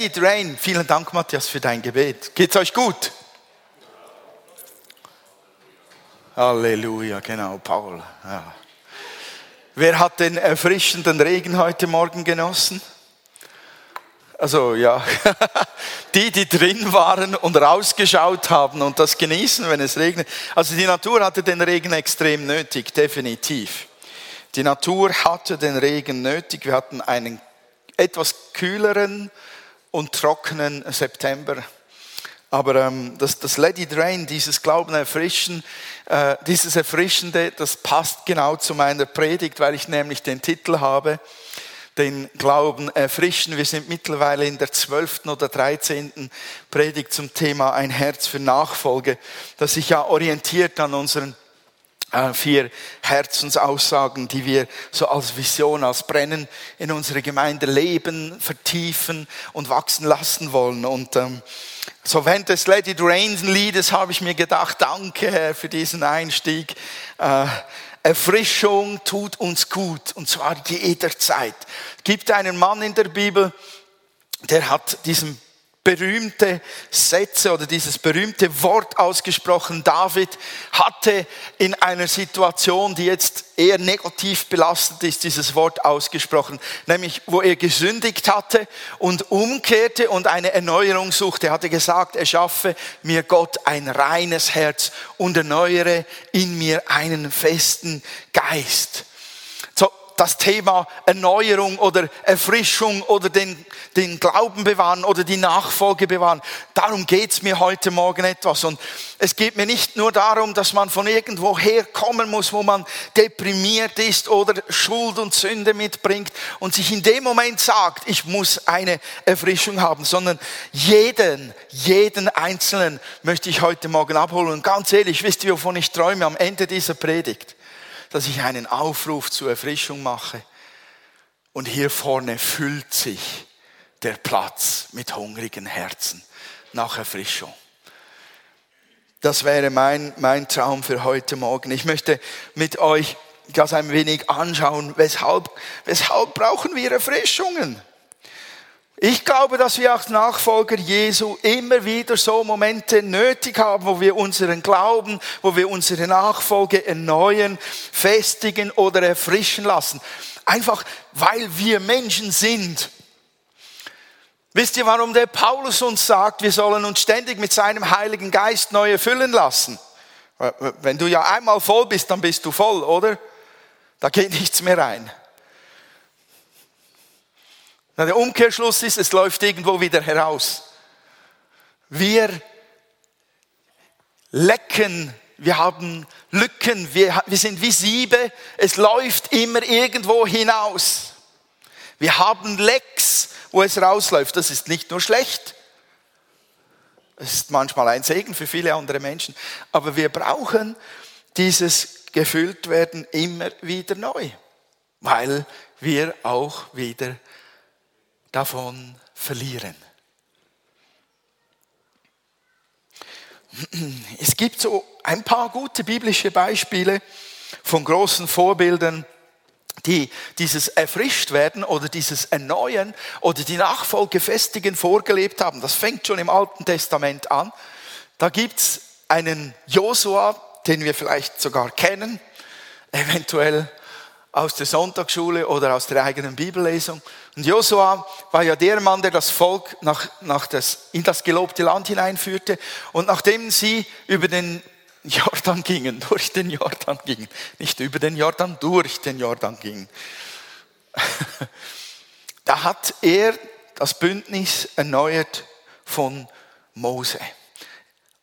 Let it. Vielen Dank, Matthias, für dein Gebet. Geht's euch gut? Halleluja, genau, Paul. Ja. Wer hat den erfrischenden Regen heute Morgen genossen? Also ja, die, die drin waren und rausgeschaut haben und das genießen, wenn es regnet. Also die Natur hatte den Regen extrem nötig, definitiv. Die Natur hatte den Regen nötig. Wir hatten einen etwas kühleren und trockenen September. Aber ähm, das, das Let It Rain, dieses Glauben erfrischen, äh, dieses Erfrischende, das passt genau zu meiner Predigt, weil ich nämlich den Titel habe, den Glauben erfrischen. Wir sind mittlerweile in der zwölften oder dreizehnten Predigt zum Thema ein Herz für Nachfolge, das sich ja orientiert an unseren vier Herzensaussagen, die wir so als Vision, als Brennen in unsere Gemeinde leben, vertiefen und wachsen lassen wollen. Und ähm, so während des Let It Rain Liedes habe ich mir gedacht, danke Herr für diesen Einstieg. Äh, Erfrischung tut uns gut und zwar jederzeit. Es gibt einen Mann in der Bibel, der hat diesen berühmte Sätze oder dieses berühmte Wort ausgesprochen. David hatte in einer Situation, die jetzt eher negativ belastet ist, dieses Wort ausgesprochen, nämlich wo er gesündigt hatte und umkehrte und eine Erneuerung suchte. Er hatte gesagt, er schaffe mir Gott ein reines Herz und erneuere in mir einen festen Geist das Thema Erneuerung oder Erfrischung oder den, den Glauben bewahren oder die Nachfolge bewahren. Darum geht's mir heute Morgen etwas. Und es geht mir nicht nur darum, dass man von irgendwo herkommen muss, wo man deprimiert ist oder Schuld und Sünde mitbringt und sich in dem Moment sagt, ich muss eine Erfrischung haben, sondern jeden, jeden Einzelnen möchte ich heute Morgen abholen. Und ganz ehrlich, wisst ihr, wovon ich träume am Ende dieser Predigt? Dass ich einen Aufruf zur Erfrischung mache. Und hier vorne füllt sich der Platz mit hungrigen Herzen nach Erfrischung. Das wäre mein, mein Traum für heute Morgen. Ich möchte mit euch das ein wenig anschauen. Weshalb, weshalb brauchen wir Erfrischungen? Ich glaube, dass wir als Nachfolger Jesu immer wieder so Momente nötig haben, wo wir unseren Glauben, wo wir unsere Nachfolge erneuern, festigen oder erfrischen lassen. Einfach weil wir Menschen sind. Wisst ihr, warum der Paulus uns sagt, wir sollen uns ständig mit seinem Heiligen Geist neu erfüllen lassen? Wenn du ja einmal voll bist, dann bist du voll, oder? Da geht nichts mehr rein. Der Umkehrschluss ist, es läuft irgendwo wieder heraus. Wir lecken, wir haben Lücken, wir, wir sind wie Siebe, es läuft immer irgendwo hinaus. Wir haben Lecks, wo es rausläuft. Das ist nicht nur schlecht, es ist manchmal ein Segen für viele andere Menschen, aber wir brauchen dieses gefüllt werden immer wieder neu, weil wir auch wieder davon verlieren. Es gibt so ein paar gute biblische Beispiele von großen Vorbildern, die dieses erfrischt werden oder dieses erneuern oder die Nachfolge festigen vorgelebt haben. Das fängt schon im Alten Testament an. Da gibt's einen Josua, den wir vielleicht sogar kennen, eventuell aus der Sonntagsschule oder aus der eigenen Bibellesung. Und Josua war ja der Mann, der das Volk nach, nach das, in das gelobte Land hineinführte. Und nachdem sie über den Jordan gingen, durch den Jordan gingen, nicht über den Jordan, durch den Jordan gingen, da hat er das Bündnis erneuert von Mose.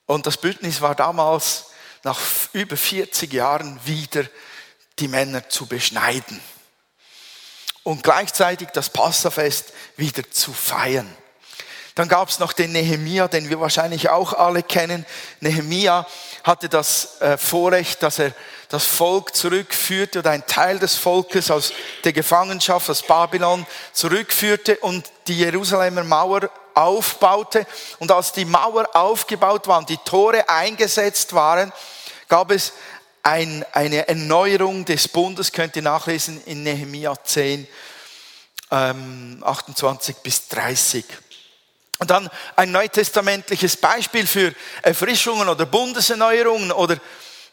Und das Bündnis war damals nach über 40 Jahren wieder die Männer zu beschneiden und gleichzeitig das Passafest wieder zu feiern. Dann gab es noch den Nehemia, den wir wahrscheinlich auch alle kennen. Nehemia hatte das äh, Vorrecht, dass er das Volk zurückführte oder ein Teil des Volkes aus der Gefangenschaft aus Babylon zurückführte und die Jerusalemer Mauer aufbaute. Und als die Mauer aufgebaut war und die Tore eingesetzt waren, gab es ein, eine Erneuerung des Bundes, könnt ihr nachlesen in Nehemia 10, ähm, 28 bis 30. Und dann ein neutestamentliches Beispiel für Erfrischungen oder Bundeserneuerungen oder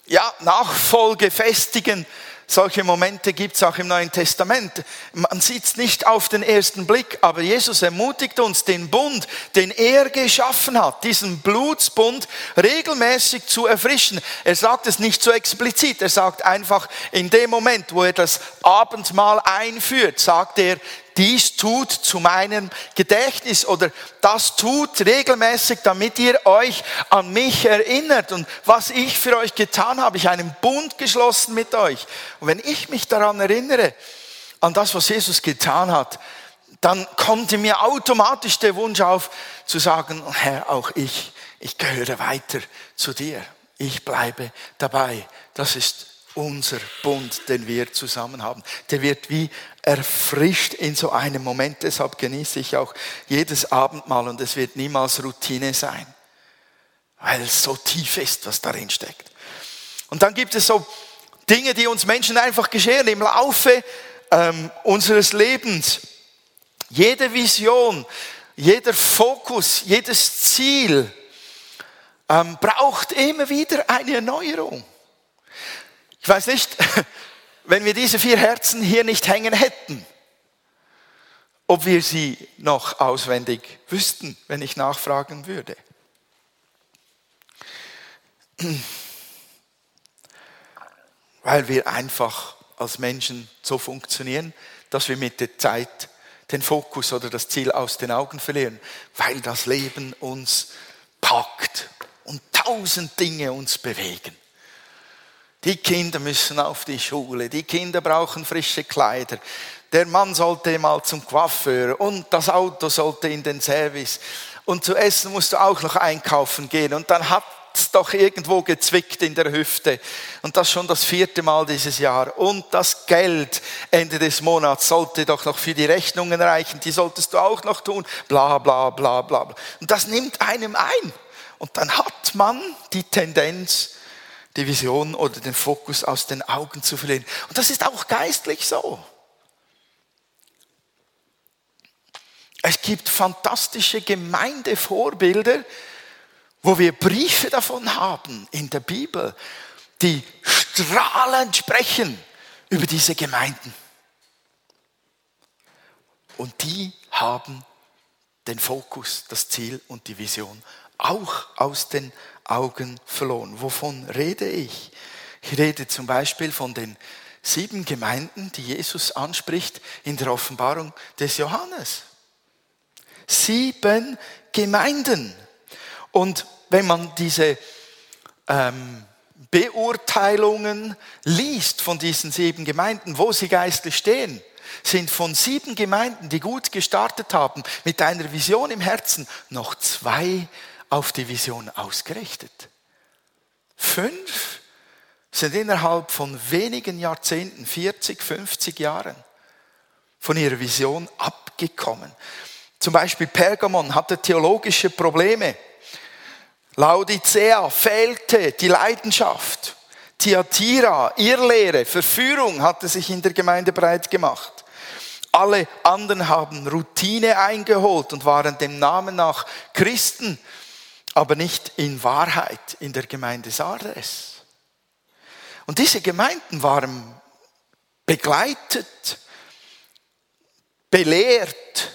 ja, Nachfolge festigen. Solche Momente gibt es auch im Neuen Testament. Man sieht es nicht auf den ersten Blick, aber Jesus ermutigt uns, den Bund, den er geschaffen hat, diesen Blutsbund regelmäßig zu erfrischen. Er sagt es nicht so explizit, er sagt einfach in dem Moment, wo er das Abendmahl einführt, sagt er, dies tut zu meinem Gedächtnis oder das tut regelmäßig, damit ihr euch an mich erinnert und was ich für euch getan habe. Ich einen Bund geschlossen mit euch. Und wenn ich mich daran erinnere, an das, was Jesus getan hat, dann kommt in mir automatisch der Wunsch auf zu sagen, Herr, auch ich, ich gehöre weiter zu dir. Ich bleibe dabei. Das ist unser Bund, den wir zusammen haben. Der wird wie erfrischt in so einem Moment. Deshalb genieße ich auch jedes Abendmahl und es wird niemals Routine sein, weil es so tief ist, was darin steckt. Und dann gibt es so Dinge, die uns Menschen einfach geschehen im Laufe ähm, unseres Lebens. Jede Vision, jeder Fokus, jedes Ziel ähm, braucht immer wieder eine Erneuerung. Ich weiß nicht, wenn wir diese vier Herzen hier nicht hängen hätten, ob wir sie noch auswendig wüssten, wenn ich nachfragen würde. Weil wir einfach als Menschen so funktionieren, dass wir mit der Zeit den Fokus oder das Ziel aus den Augen verlieren, weil das Leben uns packt und tausend Dinge uns bewegen. Die Kinder müssen auf die Schule, die Kinder brauchen frische Kleider, der Mann sollte mal zum Coiffeur und das Auto sollte in den Service. Und zu essen musst du auch noch einkaufen gehen. Und dann hat es doch irgendwo gezwickt in der Hüfte. Und das schon das vierte Mal dieses Jahr. Und das Geld Ende des Monats sollte doch noch für die Rechnungen reichen, die solltest du auch noch tun, bla bla bla bla. Und das nimmt einem ein. Und dann hat man die Tendenz, die Vision oder den Fokus aus den Augen zu verlieren. Und das ist auch geistlich so. Es gibt fantastische Gemeindevorbilder, wo wir Briefe davon haben in der Bibel, die strahlend sprechen über diese Gemeinden. Und die haben den Fokus, das Ziel und die Vision auch aus den Augen verloren. Wovon rede ich? Ich rede zum Beispiel von den sieben Gemeinden, die Jesus anspricht in der Offenbarung des Johannes. Sieben Gemeinden. Und wenn man diese ähm, Beurteilungen liest von diesen sieben Gemeinden, wo sie geistlich stehen, sind von sieben Gemeinden, die gut gestartet haben, mit einer Vision im Herzen, noch zwei auf die Vision ausgerichtet. Fünf sind innerhalb von wenigen Jahrzehnten, 40, 50 Jahren, von ihrer Vision abgekommen. Zum Beispiel Pergamon hatte theologische Probleme. Laodicea fehlte die Leidenschaft. Thyatira, Irrlehre, Verführung hatte sich in der Gemeinde breit gemacht. Alle anderen haben Routine eingeholt und waren dem Namen nach Christen aber nicht in Wahrheit in der Gemeinde Sardes. Und diese Gemeinden waren begleitet, belehrt,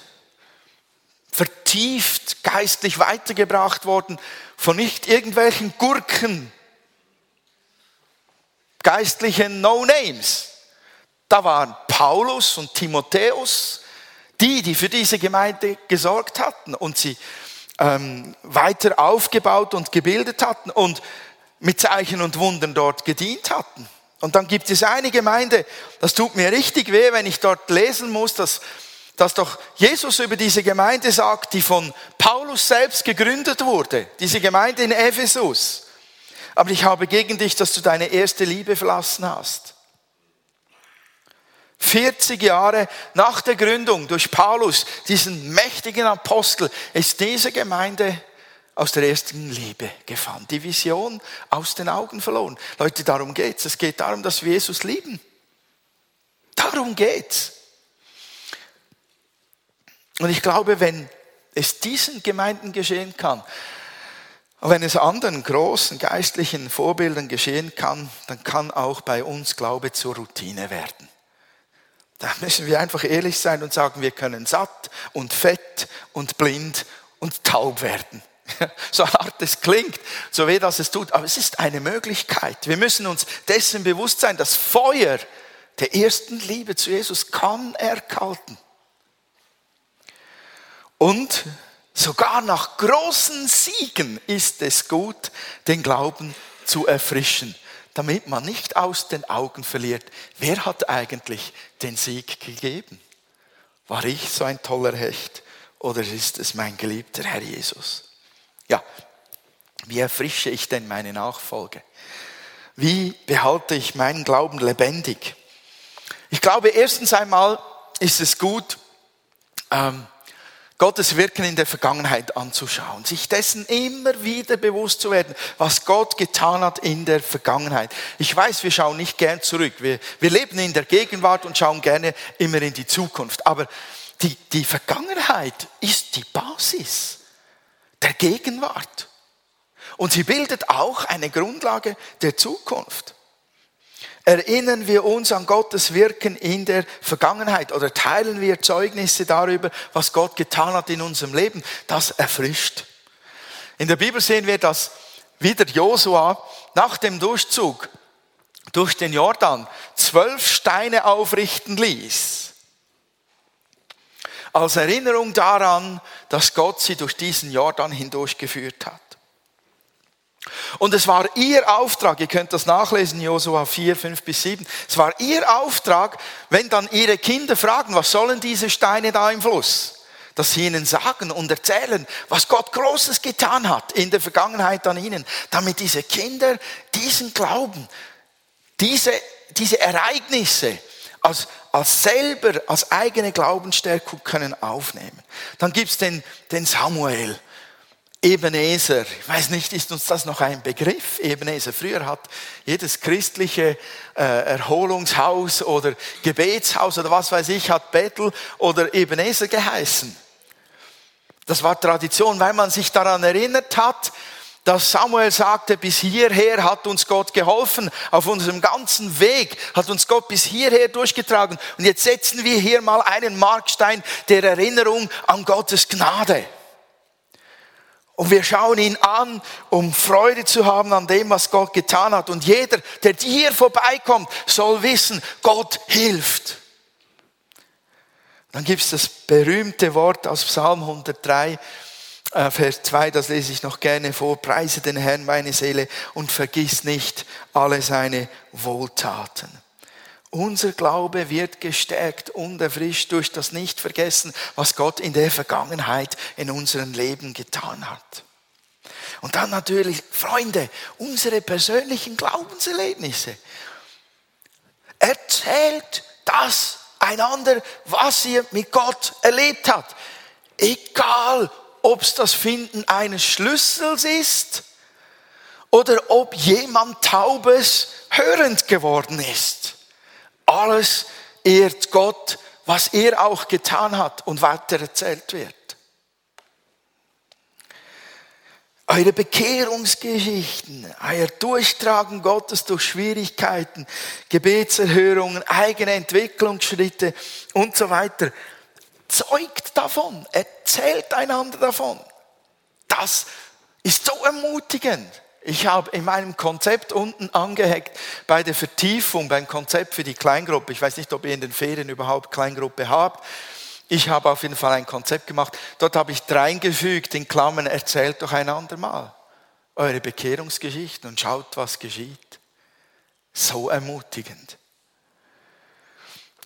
vertieft, geistlich weitergebracht worden von nicht irgendwelchen Gurken, geistlichen No-Names. Da waren Paulus und Timotheus, die, die für diese Gemeinde gesorgt hatten und sie ähm, weiter aufgebaut und gebildet hatten und mit Zeichen und Wundern dort gedient hatten. Und dann gibt es eine Gemeinde, das tut mir richtig weh, wenn ich dort lesen muss, dass, dass doch Jesus über diese Gemeinde sagt, die von Paulus selbst gegründet wurde, diese Gemeinde in Ephesus. Aber ich habe gegen dich, dass du deine erste Liebe verlassen hast. 40 Jahre nach der Gründung durch Paulus, diesen mächtigen Apostel, ist diese Gemeinde aus der ersten Liebe gefallen. Die Vision aus den Augen verloren. Leute, darum geht's. Es geht darum, dass wir Jesus lieben. Darum geht's. Und ich glaube, wenn es diesen Gemeinden geschehen kann, wenn es anderen großen geistlichen Vorbildern geschehen kann, dann kann auch bei uns Glaube zur Routine werden. Da müssen wir einfach ehrlich sein und sagen, wir können satt und fett und blind und taub werden. So hart es klingt, so weh das es tut, aber es ist eine Möglichkeit. Wir müssen uns dessen bewusst sein, das Feuer der ersten Liebe zu Jesus kann erkalten. Und sogar nach großen Siegen ist es gut, den Glauben zu erfrischen, damit man nicht aus den Augen verliert, wer hat eigentlich den Sieg gegeben? War ich so ein toller Hecht oder ist es mein geliebter Herr Jesus? Ja, wie erfrische ich denn meine Nachfolge? Wie behalte ich meinen Glauben lebendig? Ich glaube, erstens einmal ist es gut, ähm, Gottes Wirken in der Vergangenheit anzuschauen, sich dessen immer wieder bewusst zu werden, was Gott getan hat in der Vergangenheit. Ich weiß, wir schauen nicht gern zurück. Wir, wir leben in der Gegenwart und schauen gerne immer in die Zukunft. Aber die, die Vergangenheit ist die Basis der Gegenwart. Und sie bildet auch eine Grundlage der Zukunft erinnern wir uns an Gottes Wirken in der Vergangenheit oder teilen wir Zeugnisse darüber, was Gott getan hat in unserem Leben, das erfrischt. In der Bibel sehen wir, dass wieder Josua nach dem Durchzug durch den Jordan zwölf Steine aufrichten ließ. Als Erinnerung daran, dass Gott sie durch diesen Jordan hindurchgeführt hat. Und es war ihr Auftrag, ihr könnt das nachlesen, Josua 4, 5 bis 7, es war ihr Auftrag, wenn dann ihre Kinder fragen, was sollen diese Steine da im Fluss? Dass sie ihnen sagen und erzählen, was Gott Großes getan hat in der Vergangenheit an ihnen, damit diese Kinder diesen Glauben, diese, diese Ereignisse als, als selber, als eigene Glaubensstärkung können aufnehmen. Dann gibt's den, den Samuel, Ebenezer, ich weiß nicht, ist uns das noch ein Begriff? Ebenezer. Früher hat jedes christliche äh, Erholungshaus oder Gebetshaus oder was weiß ich, hat Bethel oder Ebenezer geheißen. Das war Tradition, weil man sich daran erinnert hat, dass Samuel sagte, bis hierher hat uns Gott geholfen, auf unserem ganzen Weg hat uns Gott bis hierher durchgetragen. Und jetzt setzen wir hier mal einen Markstein der Erinnerung an Gottes Gnade. Und wir schauen ihn an, um Freude zu haben an dem, was Gott getan hat. Und jeder, der hier vorbeikommt, soll wissen, Gott hilft. Dann gibt es das berühmte Wort aus Psalm 103, äh, Vers 2, das lese ich noch gerne vor. Preise den Herrn meine Seele und vergiss nicht alle seine Wohltaten. Unser Glaube wird gestärkt und erfrischt durch das Nichtvergessen, was Gott in der Vergangenheit in unserem Leben getan hat. Und dann natürlich, Freunde, unsere persönlichen Glaubenserlebnisse. Erzählt das einander, was ihr mit Gott erlebt habt. Egal, ob es das Finden eines Schlüssels ist oder ob jemand taubes hörend geworden ist. Alles ehrt Gott, was er auch getan hat und weiter erzählt wird. Eure Bekehrungsgeschichten, euer Durchtragen Gottes durch Schwierigkeiten, Gebetserhörungen, eigene Entwicklungsschritte und so weiter, zeugt davon, erzählt einander davon. Das ist so ermutigend. Ich habe in meinem Konzept unten angehängt bei der Vertiefung, beim Konzept für die Kleingruppe. Ich weiß nicht, ob ihr in den Ferien überhaupt Kleingruppe habt. Ich habe auf jeden Fall ein Konzept gemacht. Dort habe ich reingefügt in Klammern, erzählt doch ein andermal eure Bekehrungsgeschichten und schaut, was geschieht. So ermutigend.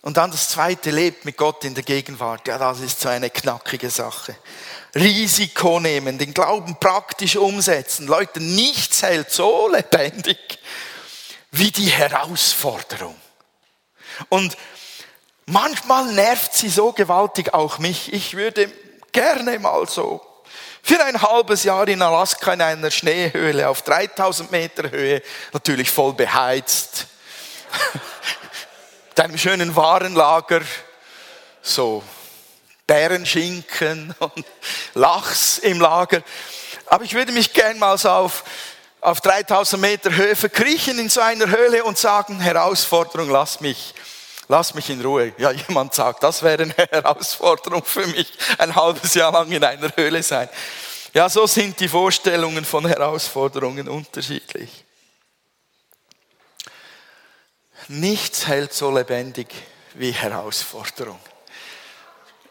Und dann das zweite, lebt mit Gott in der Gegenwart. Ja, das ist so eine knackige Sache. Risiko nehmen, den Glauben praktisch umsetzen. Leute, nichts hält so lebendig wie die Herausforderung. Und manchmal nervt sie so gewaltig auch mich. Ich würde gerne mal so für ein halbes Jahr in Alaska in einer Schneehöhle auf 3000 Meter Höhe, natürlich voll beheizt, mit einem schönen Warenlager, so Bärenschinken und Lachs im Lager. Aber ich würde mich gern mal so auf, auf 3000 Meter Höhe verkriechen in so einer Höhle und sagen, Herausforderung, lass mich, lass mich in Ruhe. Ja, jemand sagt, das wäre eine Herausforderung für mich, ein halbes Jahr lang in einer Höhle sein. Ja, so sind die Vorstellungen von Herausforderungen unterschiedlich. Nichts hält so lebendig wie Herausforderung.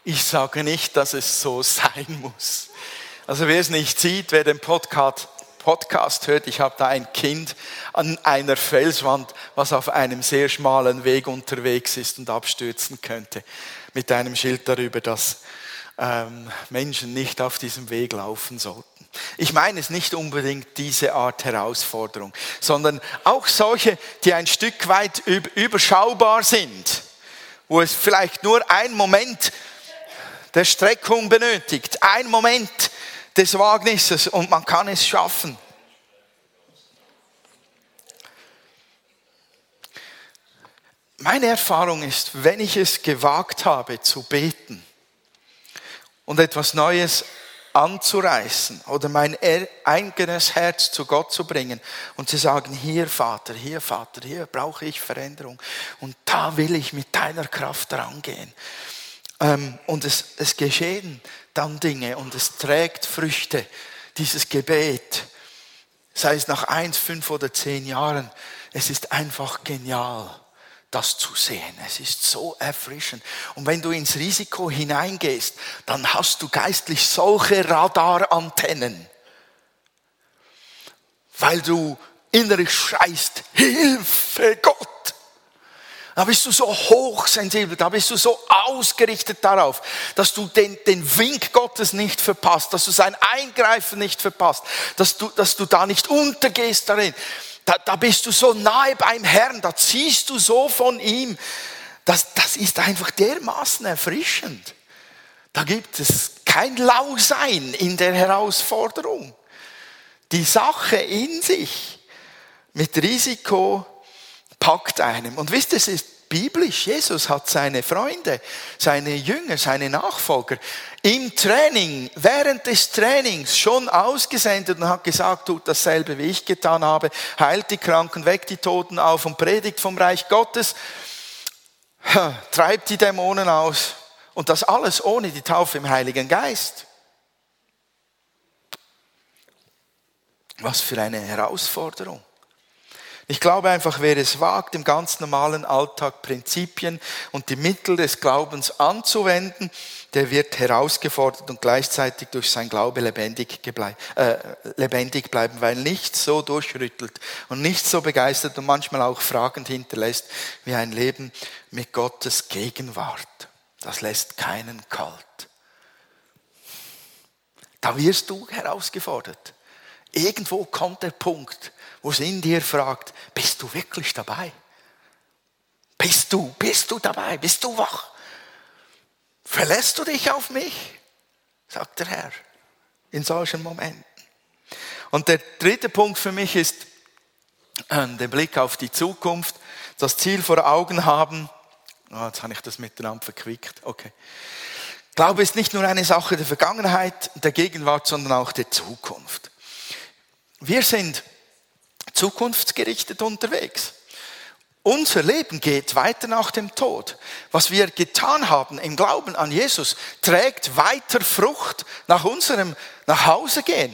Ich sage nicht, dass es so sein muss. Also wer es nicht sieht, wer den Podcast, Podcast hört, ich habe da ein Kind an einer Felswand, was auf einem sehr schmalen Weg unterwegs ist und abstürzen könnte, mit einem Schild darüber, dass ähm, Menschen nicht auf diesem Weg laufen sollten. Ich meine es nicht unbedingt diese Art Herausforderung, sondern auch solche, die ein Stück weit überschaubar sind, wo es vielleicht nur ein Moment der Streckung benötigt, ein Moment des Wagnisses und man kann es schaffen. Meine Erfahrung ist, wenn ich es gewagt habe zu beten und etwas Neues anzureißen oder mein eigenes Herz zu Gott zu bringen und zu sagen, hier Vater, hier Vater, hier brauche ich Veränderung und da will ich mit deiner Kraft rangehen. Ähm, und es, es geschehen dann Dinge und es trägt Früchte, dieses Gebet, sei es nach eins, fünf oder zehn Jahren, es ist einfach genial das zu sehen. Es ist so erfrischend. Und wenn du ins Risiko hineingehst, dann hast du geistlich solche Radarantennen, weil du innerlich schreist, Hilfe Gott. Da bist du so hochsensibel, da bist du so ausgerichtet darauf, dass du den, den Wink Gottes nicht verpasst, dass du sein Eingreifen nicht verpasst, dass du, dass du da nicht untergehst darin. Da, da bist du so nahe beim Herrn, da ziehst du so von ihm. Das, das ist einfach dermaßen erfrischend. Da gibt es kein Lausein in der Herausforderung. Die Sache in sich mit Risiko packt einem. Und wisst ihr, es ist biblisch. Jesus hat seine Freunde, seine Jünger, seine Nachfolger im Training, während des Trainings schon ausgesendet und hat gesagt, tut dasselbe, wie ich getan habe, heilt die Kranken, weckt die Toten auf und predigt vom Reich Gottes, treibt die Dämonen aus und das alles ohne die Taufe im Heiligen Geist. Was für eine Herausforderung. Ich glaube einfach, wer es wagt, im ganz normalen Alltag Prinzipien und die Mittel des Glaubens anzuwenden, der wird herausgefordert und gleichzeitig durch sein Glaube lebendig, äh, lebendig bleiben, weil nichts so durchrüttelt und nichts so begeistert und manchmal auch fragend hinterlässt wie ein Leben mit Gottes Gegenwart. Das lässt keinen kalt. Da wirst du herausgefordert. Irgendwo kommt der Punkt, wo es in dir fragt, bist du wirklich dabei? Bist du, bist du dabei? Bist du wach? Verlässt du dich auf mich? sagt der Herr in solchen Momenten. Und der dritte Punkt für mich ist äh, der Blick auf die Zukunft, das Ziel vor Augen haben. Oh, jetzt habe ich das miteinander verquickt. Okay. Glaube ist nicht nur eine Sache der Vergangenheit, der Gegenwart, sondern auch der Zukunft. Wir sind zukunftsgerichtet unterwegs. Unser Leben geht weiter nach dem Tod. Was wir getan haben im Glauben an Jesus, trägt weiter Frucht nach unserem Nachhausegehen.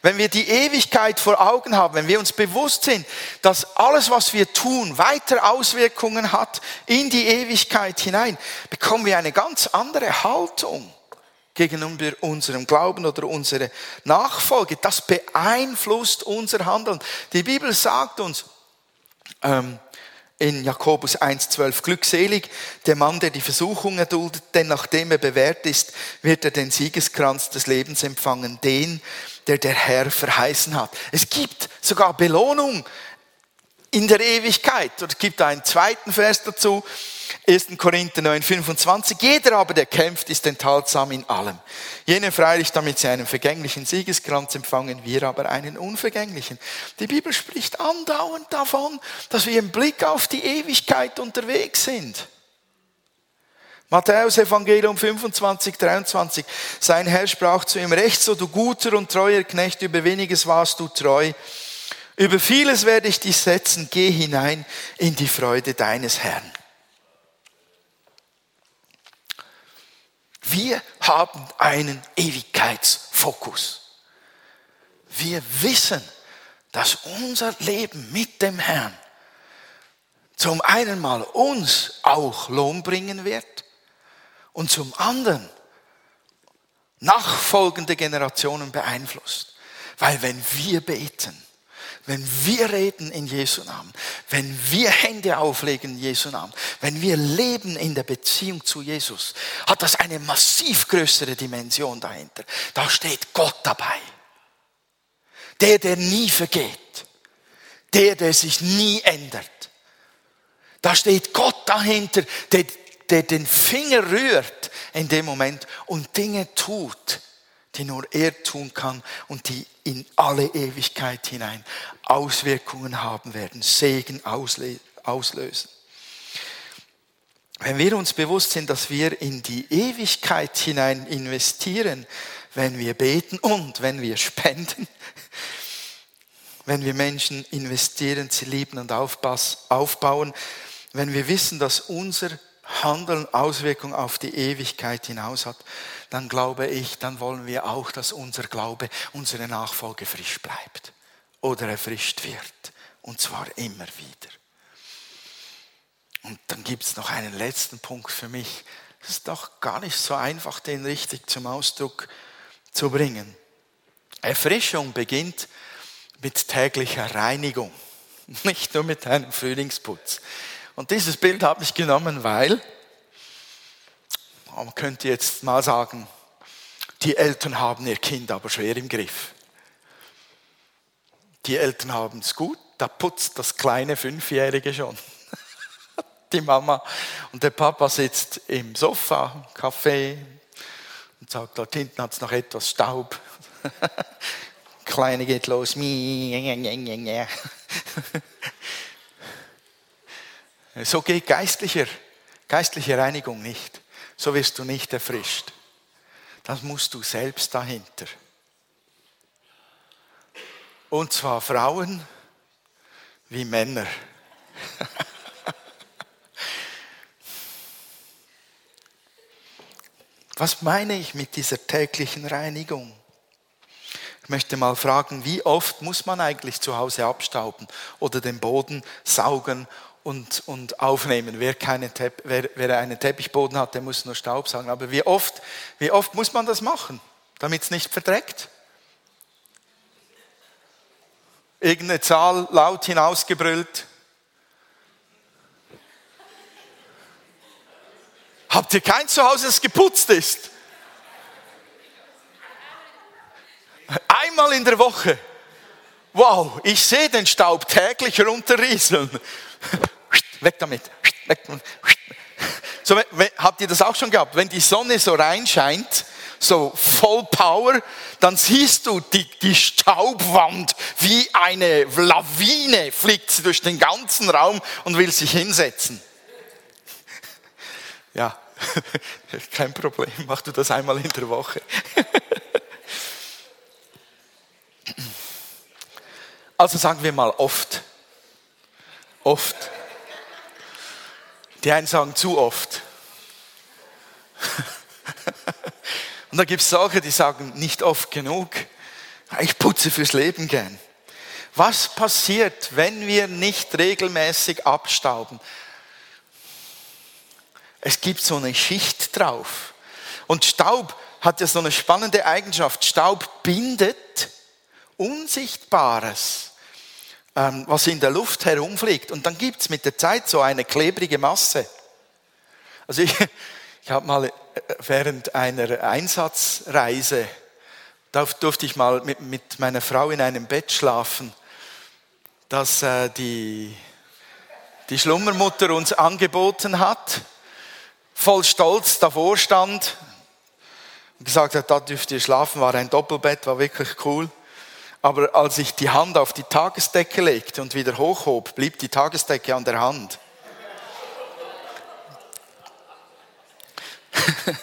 Wenn wir die Ewigkeit vor Augen haben, wenn wir uns bewusst sind, dass alles, was wir tun, weiter Auswirkungen hat in die Ewigkeit hinein, bekommen wir eine ganz andere Haltung gegenüber unserem Glauben oder unserer Nachfolge. Das beeinflusst unser Handeln. Die Bibel sagt uns ähm, in Jakobus 1,12, glückselig der Mann, der die Versuchung erduldet, denn nachdem er bewährt ist, wird er den Siegeskranz des Lebens empfangen, den, der der Herr verheißen hat. Es gibt sogar Belohnung in der Ewigkeit. Und es gibt einen zweiten Vers dazu, 1. Korinther 9, 25. Jeder aber, der kämpft, ist enthaltsam in allem. Jene freilich, damit sie einen vergänglichen Siegeskranz empfangen, wir aber einen unvergänglichen. Die Bibel spricht andauernd davon, dass wir im Blick auf die Ewigkeit unterwegs sind. Matthäus Evangelium 25, 23. Sein Herr sprach zu ihm, recht so du guter und treuer Knecht, über weniges warst du treu. Über vieles werde ich dich setzen, geh hinein in die Freude deines Herrn. Wir haben einen Ewigkeitsfokus. Wir wissen, dass unser Leben mit dem Herrn zum einen mal uns auch Lohn bringen wird und zum anderen nachfolgende Generationen beeinflusst. Weil wenn wir beten, wenn wir reden in Jesu Namen, wenn wir Hände auflegen in Jesu Namen, wenn wir leben in der Beziehung zu Jesus, hat das eine massiv größere Dimension dahinter. Da steht Gott dabei. Der, der nie vergeht. Der, der sich nie ändert. Da steht Gott dahinter, der der den Finger rührt in dem Moment und Dinge tut, die nur er tun kann und die in alle Ewigkeit hinein Auswirkungen haben werden, Segen auslösen. Wenn wir uns bewusst sind, dass wir in die Ewigkeit hinein investieren, wenn wir beten und wenn wir spenden, wenn wir Menschen investieren, sie lieben und aufbauen, wenn wir wissen, dass unser Handeln Auswirkungen auf die Ewigkeit hinaus hat, dann glaube ich, dann wollen wir auch, dass unser Glaube, unsere Nachfolge frisch bleibt oder erfrischt wird. Und zwar immer wieder. Und dann gibt es noch einen letzten Punkt für mich. Es ist doch gar nicht so einfach, den richtig zum Ausdruck zu bringen. Erfrischung beginnt mit täglicher Reinigung, nicht nur mit einem Frühlingsputz. Und dieses Bild habe ich genommen, weil, man könnte jetzt mal sagen, die Eltern haben ihr Kind aber schwer im Griff. Die Eltern haben es gut, da putzt das kleine Fünfjährige schon. Die Mama und der Papa sitzt im Sofa, Kaffee und sagt, dort hinten hat es noch etwas Staub. Kleine geht los. So geht geistliche, geistliche Reinigung nicht. So wirst du nicht erfrischt. Das musst du selbst dahinter. Und zwar Frauen wie Männer. Was meine ich mit dieser täglichen Reinigung? Ich möchte mal fragen, wie oft muss man eigentlich zu Hause abstauben oder den Boden saugen und, und aufnehmen. Wer, keine Tepp, wer, wer einen Teppichboden hat, der muss nur Staub sagen. Aber wie oft, wie oft muss man das machen, damit es nicht verdreckt? Irgendeine Zahl laut hinausgebrüllt. Habt ihr kein Zuhause, das geputzt ist? Einmal in der Woche. Wow, ich sehe den Staub täglich runterrieseln. Weg damit. Weg. So, habt ihr das auch schon gehabt? Wenn die Sonne so reinscheint, so voll Power, dann siehst du die, die Staubwand wie eine Lawine fliegt sie durch den ganzen Raum und will sich hinsetzen. Ja, kein Problem, mach du das einmal in der Woche. Also sagen wir mal oft. Oft. Die einen sagen zu oft. Und da gibt es solche, die sagen nicht oft genug. Ich putze fürs Leben gern. Was passiert, wenn wir nicht regelmäßig abstauben? Es gibt so eine Schicht drauf. Und Staub hat ja so eine spannende Eigenschaft. Staub bindet Unsichtbares ähm, was in der Luft herumfliegt. Und dann gibt es mit der Zeit so eine klebrige Masse. Also ich, ich habe mal äh, während einer Einsatzreise, da durfte ich mal mit, mit meiner Frau in einem Bett schlafen, das äh, die, die Schlummermutter uns angeboten hat, voll Stolz davor stand und gesagt hat, da dürft ihr schlafen, war ein Doppelbett, war wirklich cool. Aber als ich die Hand auf die Tagesdecke legte und wieder hochhob, blieb die Tagesdecke an der Hand.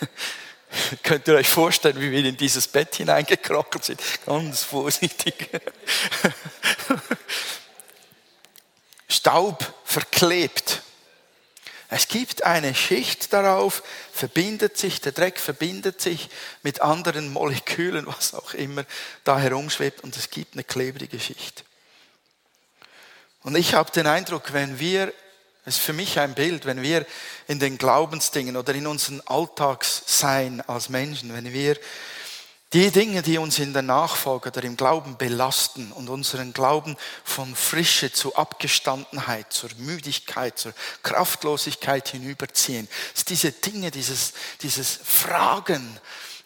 Könnt ihr euch vorstellen, wie wir in dieses Bett hineingekrockelt sind? Ganz vorsichtig. Staub verklebt. Es gibt eine Schicht darauf, verbindet sich, der Dreck verbindet sich mit anderen Molekülen, was auch immer da herumschwebt und es gibt eine klebrige Schicht. Und ich habe den Eindruck, wenn wir, es ist für mich ein Bild, wenn wir in den Glaubensdingen oder in unserem Alltagssein als Menschen, wenn wir die Dinge, die uns in der Nachfolge oder im Glauben belasten und unseren Glauben von Frische zu Abgestandenheit, zur Müdigkeit, zur Kraftlosigkeit hinüberziehen, dass diese Dinge, dieses, dieses Fragen,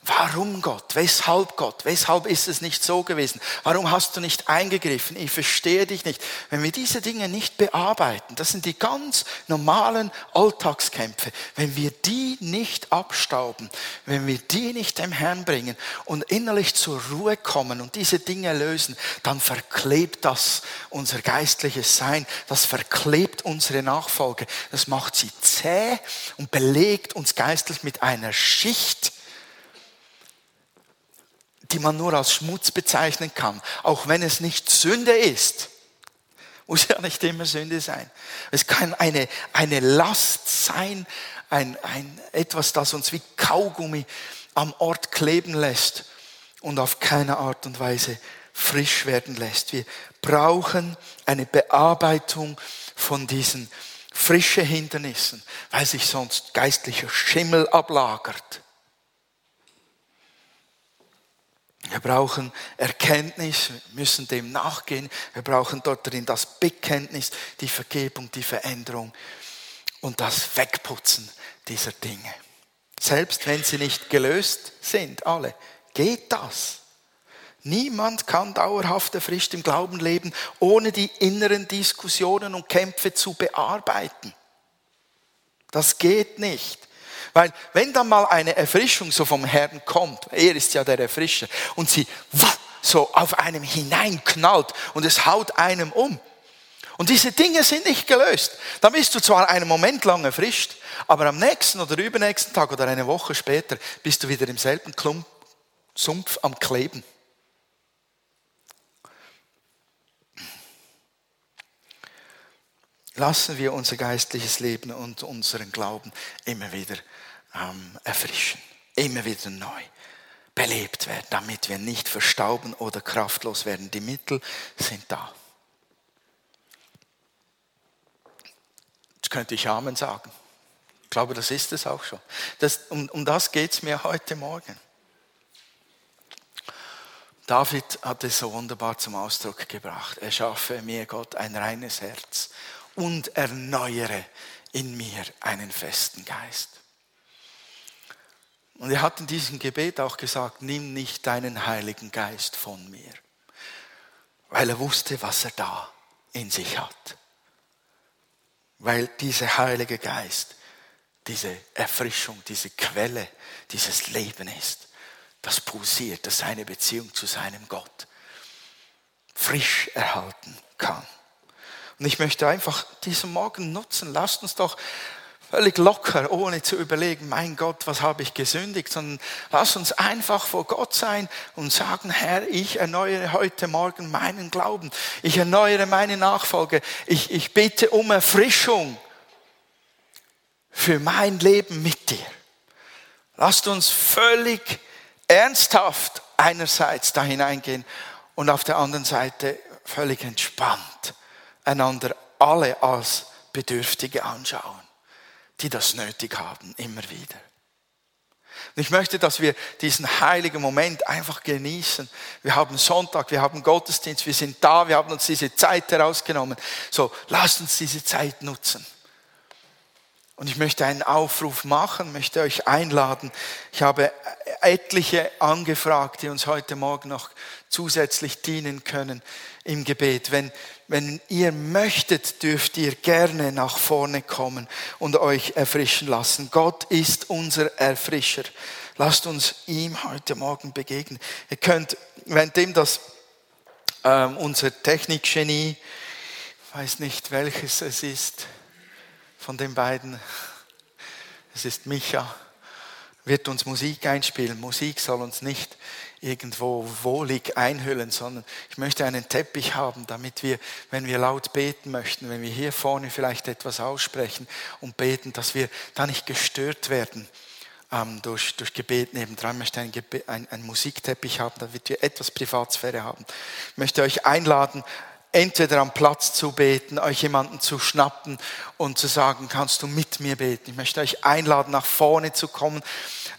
Warum Gott? Weshalb Gott? Weshalb ist es nicht so gewesen? Warum hast du nicht eingegriffen? Ich verstehe dich nicht. Wenn wir diese Dinge nicht bearbeiten, das sind die ganz normalen Alltagskämpfe, wenn wir die nicht abstauben, wenn wir die nicht dem Herrn bringen und innerlich zur Ruhe kommen und diese Dinge lösen, dann verklebt das unser geistliches Sein, das verklebt unsere Nachfolge, das macht sie zäh und belegt uns geistlich mit einer Schicht, die man nur als Schmutz bezeichnen kann, auch wenn es nicht Sünde ist. Muss ja nicht immer Sünde sein. Es kann eine, eine Last sein, ein, ein, etwas, das uns wie Kaugummi am Ort kleben lässt und auf keine Art und Weise frisch werden lässt. Wir brauchen eine Bearbeitung von diesen frischen Hindernissen, weil sich sonst geistlicher Schimmel ablagert. Wir brauchen Erkenntnis, wir müssen dem nachgehen. Wir brauchen dort drin das Bekenntnis, die Vergebung, die Veränderung und das Wegputzen dieser Dinge. Selbst wenn sie nicht gelöst sind, alle, geht das. Niemand kann dauerhaft erfrischt im Glauben leben, ohne die inneren Diskussionen und Kämpfe zu bearbeiten. Das geht nicht. Weil wenn dann mal eine Erfrischung so vom Herrn kommt, er ist ja der Erfrischer, und sie so auf einem hineinknallt und es haut einem um. Und diese Dinge sind nicht gelöst. Dann bist du zwar einen Moment lang erfrischt, aber am nächsten oder übernächsten Tag oder eine Woche später bist du wieder im selben Klump, Sumpf am Kleben. Lassen wir unser geistliches Leben und unseren Glauben immer wieder ähm, erfrischen, immer wieder neu belebt werden, damit wir nicht verstauben oder kraftlos werden. Die Mittel sind da. Jetzt könnte ich Amen sagen. Ich glaube, das ist es auch schon. Das, um, um das geht es mir heute Morgen. David hat es so wunderbar zum Ausdruck gebracht. Er schaffe mir, Gott, ein reines Herz und erneuere in mir einen festen Geist. Und er hat in diesem Gebet auch gesagt, nimm nicht deinen Heiligen Geist von mir, weil er wusste, was er da in sich hat. Weil dieser Heilige Geist diese Erfrischung, diese Quelle, dieses Leben ist, das pulsiert, das seine Beziehung zu seinem Gott frisch erhalten kann. Und ich möchte einfach diesen Morgen nutzen. Lasst uns doch völlig locker, ohne zu überlegen, mein Gott, was habe ich gesündigt, sondern lass uns einfach vor Gott sein und sagen, Herr, ich erneuere heute Morgen meinen Glauben, ich erneuere meine Nachfolge, ich, ich bitte um Erfrischung für mein Leben mit dir. Lasst uns völlig ernsthaft einerseits da hineingehen und auf der anderen Seite völlig entspannt einander alle als Bedürftige anschauen die das nötig haben, immer wieder. Und ich möchte, dass wir diesen heiligen Moment einfach genießen. Wir haben Sonntag, wir haben Gottesdienst, wir sind da, wir haben uns diese Zeit herausgenommen. So, lasst uns diese Zeit nutzen. Und ich möchte einen Aufruf machen, möchte euch einladen. Ich habe etliche angefragt, die uns heute Morgen noch zusätzlich dienen können im Gebet. Wenn, wenn ihr möchtet, dürft ihr gerne nach vorne kommen und euch erfrischen lassen. Gott ist unser Erfrischer. Lasst uns ihm heute Morgen begegnen. Ihr könnt, währenddem das ähm, unser Technikgenie, weiß nicht welches es ist, von den beiden, es ist Micha, wird uns Musik einspielen. Musik soll uns nicht irgendwo wohlig einhüllen, sondern ich möchte einen Teppich haben, damit wir, wenn wir laut beten möchten, wenn wir hier vorne vielleicht etwas aussprechen und beten, dass wir da nicht gestört werden ähm, durch, durch Gebet nebendran. Ich möchte einen, ein, einen Musikteppich haben, damit wir etwas Privatsphäre haben. Ich möchte euch einladen, entweder am Platz zu beten, euch jemanden zu schnappen und zu sagen, kannst du mit mir beten. Ich möchte euch einladen, nach vorne zu kommen.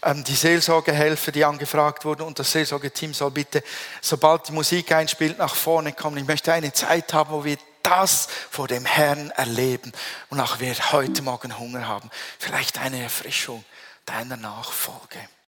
Ähm, die Seelsorgehelfer, die angefragt wurden und das Seelsorgeteam soll bitte, sobald die Musik einspielt, nach vorne kommen. Ich möchte eine Zeit haben, wo wir das vor dem Herrn erleben und auch wir heute Morgen Hunger haben. Vielleicht eine Erfrischung deiner Nachfolge.